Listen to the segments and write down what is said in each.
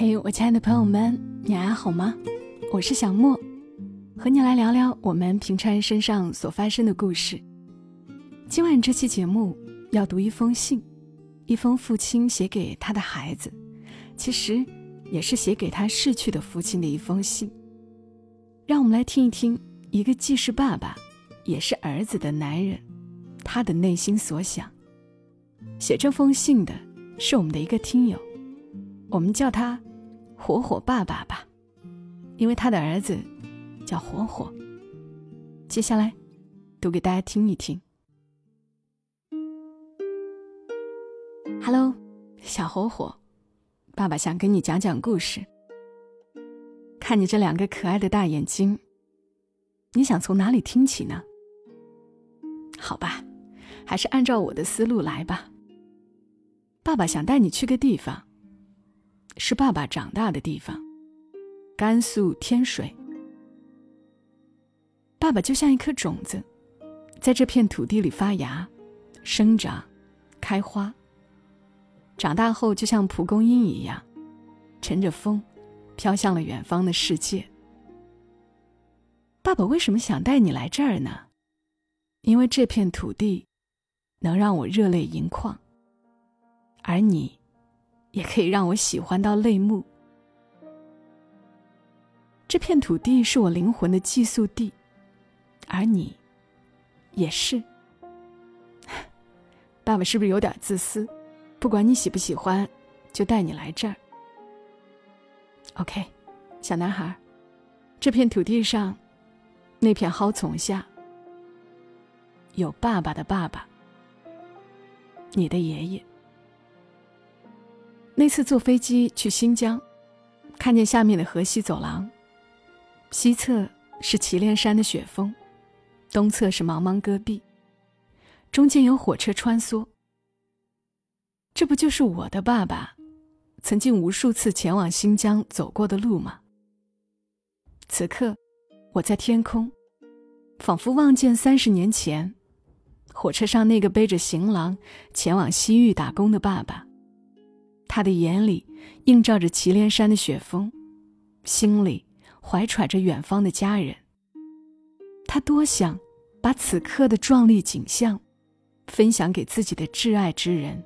嘿，我亲爱的朋友们，你还好吗？我是小莫，和你来聊聊我们平常人身上所发生的故事。今晚这期节目要读一封信，一封父亲写给他的孩子，其实也是写给他逝去的父亲的一封信。让我们来听一听一个既是爸爸，也是儿子的男人，他的内心所想。写这封信的是我们的一个听友，我们叫他。火火爸爸吧，因为他的儿子叫火火。接下来读给大家听一听。Hello，小火火，爸爸想跟你讲讲故事。看你这两个可爱的大眼睛，你想从哪里听起呢？好吧，还是按照我的思路来吧。爸爸想带你去个地方。是爸爸长大的地方，甘肃天水。爸爸就像一颗种子，在这片土地里发芽、生长、开花。长大后，就像蒲公英一样，乘着风，飘向了远方的世界。爸爸为什么想带你来这儿呢？因为这片土地，能让我热泪盈眶，而你。也可以让我喜欢到泪目。这片土地是我灵魂的寄宿地，而你，也是。爸爸是不是有点自私？不管你喜不喜欢，就带你来这儿。OK，小男孩，这片土地上，那片蒿丛下，有爸爸的爸爸，你的爷爷。那次坐飞机去新疆，看见下面的河西走廊，西侧是祁连山的雪峰，东侧是茫茫戈壁，中间有火车穿梭。这不就是我的爸爸曾经无数次前往新疆走过的路吗？此刻，我在天空，仿佛望见三十年前，火车上那个背着行囊前往西域打工的爸爸。他的眼里映照着祁连山的雪峰，心里怀揣着远方的家人。他多想把此刻的壮丽景象分享给自己的挚爱之人。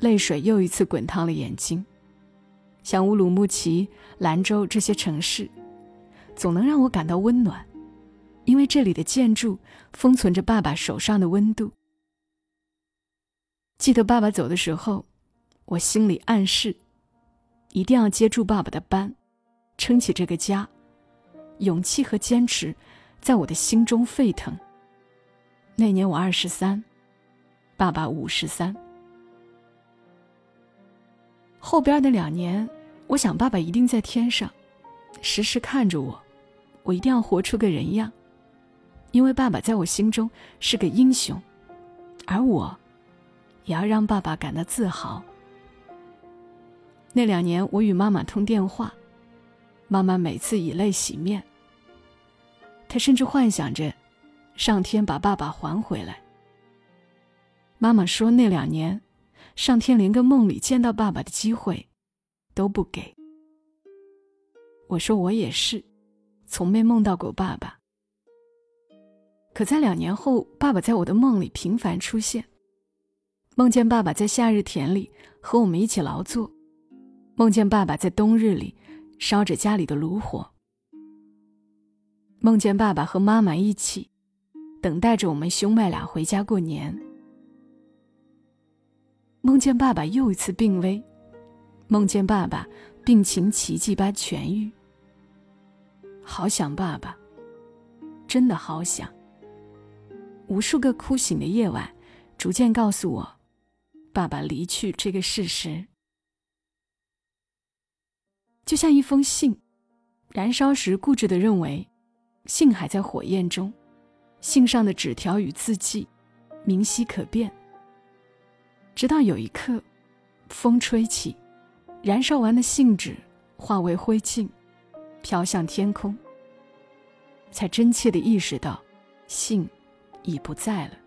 泪水又一次滚烫了眼睛。像乌鲁木齐、兰州这些城市，总能让我感到温暖，因为这里的建筑封存着爸爸手上的温度。记得爸爸走的时候，我心里暗示，一定要接住爸爸的班，撑起这个家。勇气和坚持，在我的心中沸腾。那年我二十三，爸爸五十三。后边的两年，我想爸爸一定在天上，时时看着我。我一定要活出个人样，因为爸爸在我心中是个英雄，而我。也要让爸爸感到自豪。那两年，我与妈妈通电话，妈妈每次以泪洗面。她甚至幻想着，上天把爸爸还回来。妈妈说，那两年，上天连个梦里见到爸爸的机会，都不给。我说我也是，从没梦到过爸爸。可在两年后，爸爸在我的梦里频繁出现。梦见爸爸在夏日田里和我们一起劳作，梦见爸爸在冬日里烧着家里的炉火，梦见爸爸和妈妈一起等待着我们兄妹俩回家过年，梦见爸爸又一次病危，梦见爸爸病情奇迹般痊愈，好想爸爸，真的好想。无数个哭醒的夜晚，逐渐告诉我。爸爸离去这个事实，就像一封信，燃烧时固执的认为，信还在火焰中，信上的纸条与字迹，明晰可辨。直到有一刻，风吹起，燃烧完的信纸化为灰烬，飘向天空，才真切的意识到，信已不在了。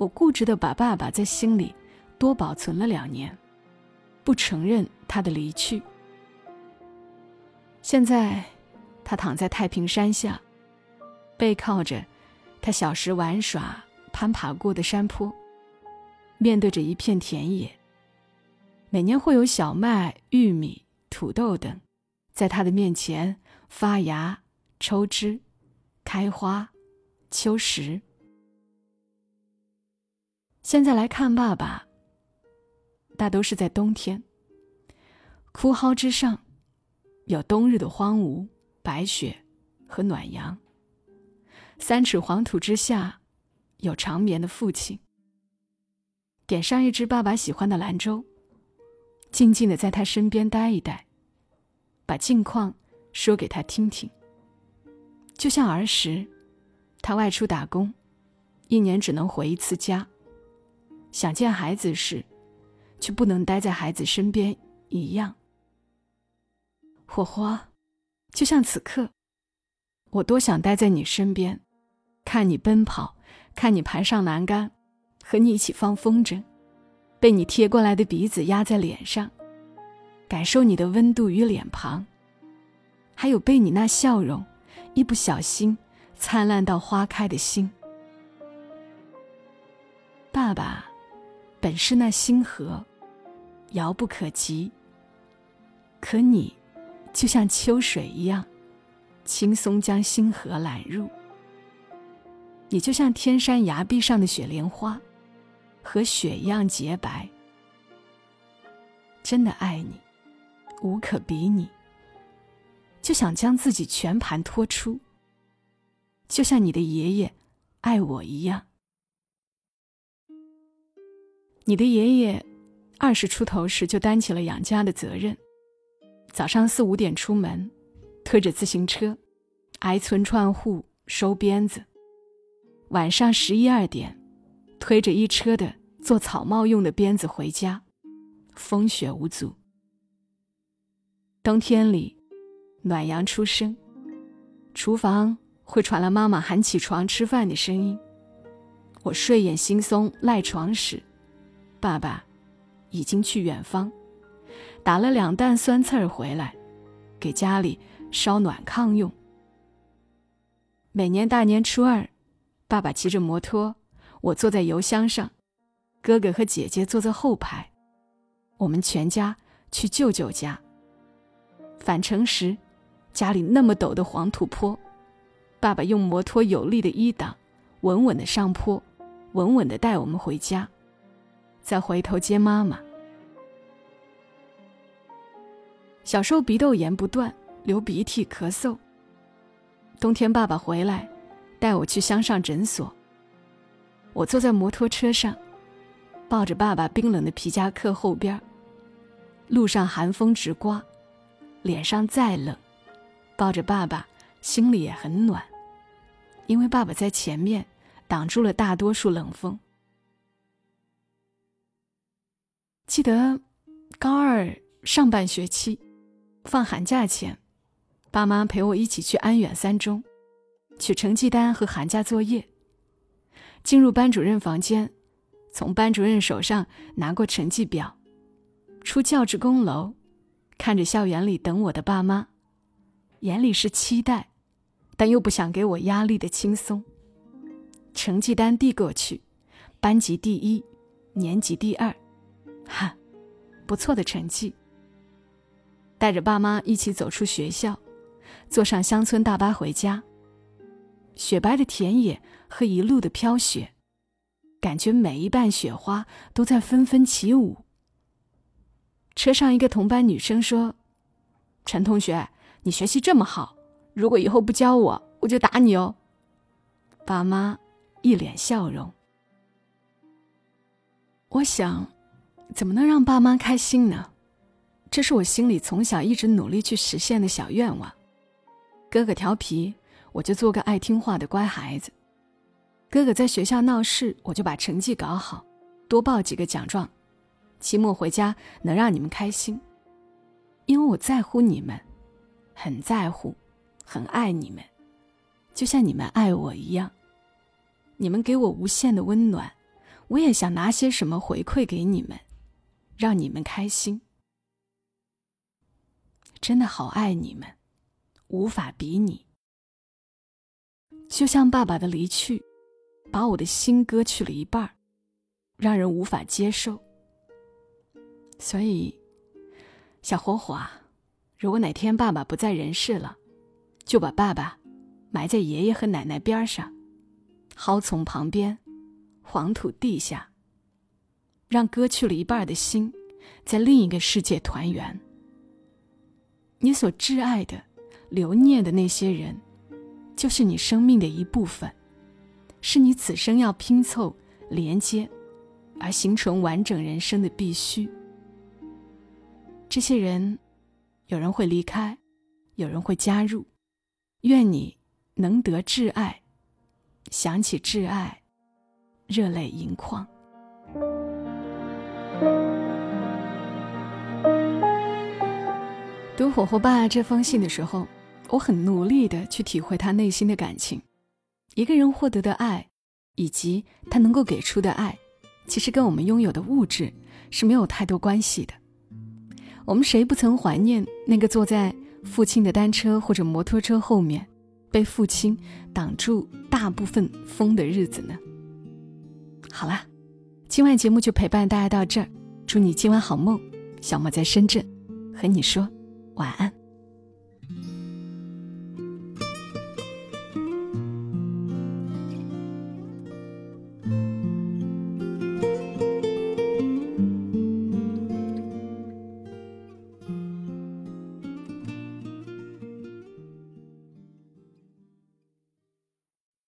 我固执的把爸爸在心里多保存了两年，不承认他的离去。现在，他躺在太平山下，背靠着他小时玩耍、攀爬过的山坡，面对着一片田野。每年会有小麦、玉米、土豆等，在他的面前发芽、抽枝、开花、秋实。现在来看爸爸，大都是在冬天。枯蒿之上，有冬日的荒芜、白雪和暖阳。三尺黄土之下，有长眠的父亲。点上一支爸爸喜欢的兰州，静静的在他身边待一待，把近况说给他听听。就像儿时，他外出打工，一年只能回一次家。想见孩子时，却不能待在孩子身边一样。火花，就像此刻，我多想待在你身边，看你奔跑，看你爬上栏杆，和你一起放风筝，被你贴过来的鼻子压在脸上，感受你的温度与脸庞，还有被你那笑容一不小心灿烂到花开的心。爸爸。本是那星河，遥不可及。可你，就像秋水一样，轻松将星河揽入。你就像天山崖壁上的雪莲花，和雪一样洁白。真的爱你，无可比拟。就想将自己全盘托出，就像你的爷爷爱我一样。你的爷爷二十出头时就担起了养家的责任，早上四五点出门，推着自行车，挨村串户收鞭子；晚上十一二点，推着一车的做草帽用的鞭子回家，风雪无阻。冬天里，暖阳初升，厨房会传来妈妈喊起床吃饭的声音。我睡眼惺忪赖床时。爸爸已经去远方，打了两担酸刺儿回来，给家里烧暖炕用。每年大年初二，爸爸骑着摩托，我坐在油箱上，哥哥和姐姐坐在后排，我们全家去舅舅家。返程时，家里那么陡的黄土坡，爸爸用摩托有力的一档，稳稳的上坡，稳稳的带我们回家。再回头接妈妈。小时候鼻窦炎不断，流鼻涕、咳嗽。冬天爸爸回来，带我去乡上诊所。我坐在摩托车上，抱着爸爸冰冷的皮夹克后边。路上寒风直刮，脸上再冷，抱着爸爸心里也很暖，因为爸爸在前面挡住了大多数冷风。记得高二上半学期，放寒假前，爸妈陪我一起去安远三中，取成绩单和寒假作业。进入班主任房间，从班主任手上拿过成绩表，出教职工楼，看着校园里等我的爸妈，眼里是期待，但又不想给我压力的轻松。成绩单递过去，班级第一，年级第二。哈，不错的成绩。带着爸妈一起走出学校，坐上乡村大巴回家。雪白的田野和一路的飘雪，感觉每一瓣雪花都在纷纷起舞。车上一个同班女生说：“陈同学，你学习这么好，如果以后不教我，我就打你哦。”爸妈一脸笑容。我想。怎么能让爸妈开心呢？这是我心里从小一直努力去实现的小愿望。哥哥调皮，我就做个爱听话的乖孩子；哥哥在学校闹事，我就把成绩搞好，多报几个奖状，期末回家能让你们开心。因为我在乎你们，很在乎，很爱你们，就像你们爱我一样。你们给我无限的温暖，我也想拿些什么回馈给你们。让你们开心。真的好爱你们，无法比拟。就像爸爸的离去，把我的心割去了一半儿，让人无法接受。所以，小火火啊，如果哪天爸爸不在人世了，就把爸爸埋在爷爷和奶奶边上，蒿丛旁边，黄土地下，让割去了一半的心，在另一个世界团圆。你所挚爱的、留念的那些人。就是你生命的一部分，是你此生要拼凑、连接，而形成完整人生的必须。这些人，有人会离开，有人会加入。愿你能得挚爱，想起挚爱，热泪盈眶。读火火爸这封信的时候。我很努力的去体会他内心的感情，一个人获得的爱，以及他能够给出的爱，其实跟我们拥有的物质是没有太多关系的。我们谁不曾怀念那个坐在父亲的单车或者摩托车后面，被父亲挡住大部分风的日子呢？好啦，今晚节目就陪伴大家到这儿，祝你今晚好梦。小莫在深圳，和你说晚安。